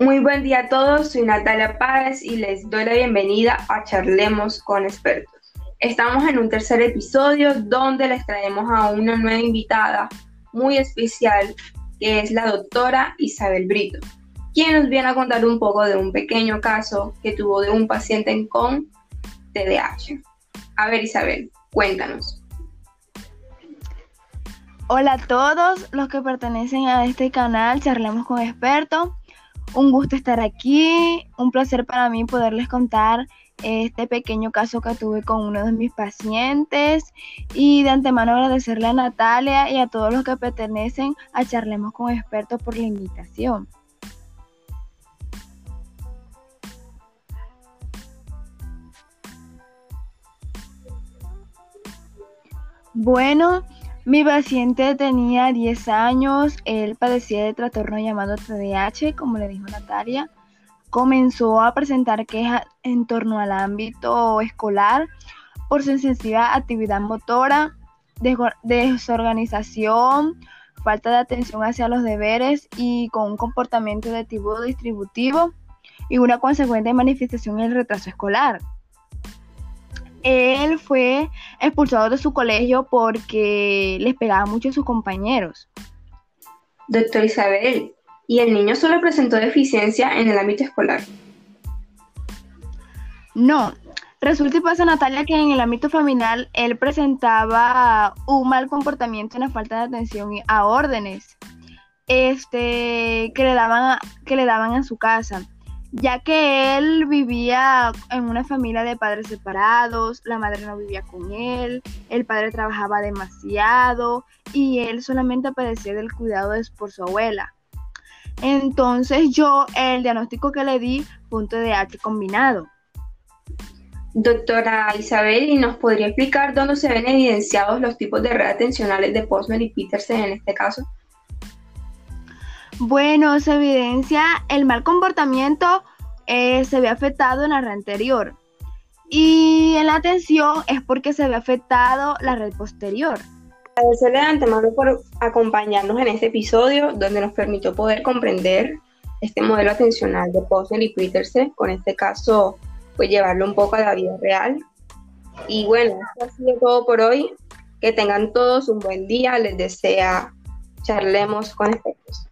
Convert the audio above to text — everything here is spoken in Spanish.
Muy buen día a todos, soy Natalia Páez y les doy la bienvenida a Charlemos con Expertos. Estamos en un tercer episodio donde les traemos a una nueva invitada muy especial que es la doctora Isabel Brito, quien nos viene a contar un poco de un pequeño caso que tuvo de un paciente con TDAH. A ver Isabel, cuéntanos. Hola a todos los que pertenecen a este canal Charlemos con Expertos. Un gusto estar aquí, un placer para mí poderles contar este pequeño caso que tuve con uno de mis pacientes y de antemano agradecerle a Natalia y a todos los que pertenecen a Charlemos con Expertos por la invitación. Bueno, mi paciente tenía 10 años, él padecía de trastorno llamado TDAH, como le dijo Natalia. Comenzó a presentar quejas en torno al ámbito escolar por su excesiva actividad motora, desorganización, falta de atención hacia los deberes y con un comportamiento de tipo distributivo y una consecuente manifestación en el retraso escolar él fue expulsado de su colegio porque les pegaba mucho a sus compañeros. Doctor Isabel, ¿y el niño solo presentó deficiencia en el ámbito escolar? No, resulta y pasa Natalia que en el ámbito familiar él presentaba un mal comportamiento, una falta de atención a órdenes este, que, le daban que le daban en su casa ya que él vivía en una familia de padres separados, la madre no vivía con él, el padre trabajaba demasiado y él solamente padecía del cuidado por su abuela. Entonces yo el diagnóstico que le di fue un TDAH combinado. Doctora Isabel, ¿y nos podría explicar dónde se ven evidenciados los tipos de redes atencionales de Posner y Petersen en este caso? Bueno, se evidencia el mal comportamiento eh, se ve afectado en la red anterior y en la atención es porque se ve afectado la red posterior. Agradecerle de antemano por acompañarnos en este episodio donde nos permitió poder comprender este modelo atencional de Posner y Petersen, con este caso pues llevarlo un poco a la vida real. Y bueno, esto ha sido todo por hoy. Que tengan todos un buen día. Les desea charlemos con expertos.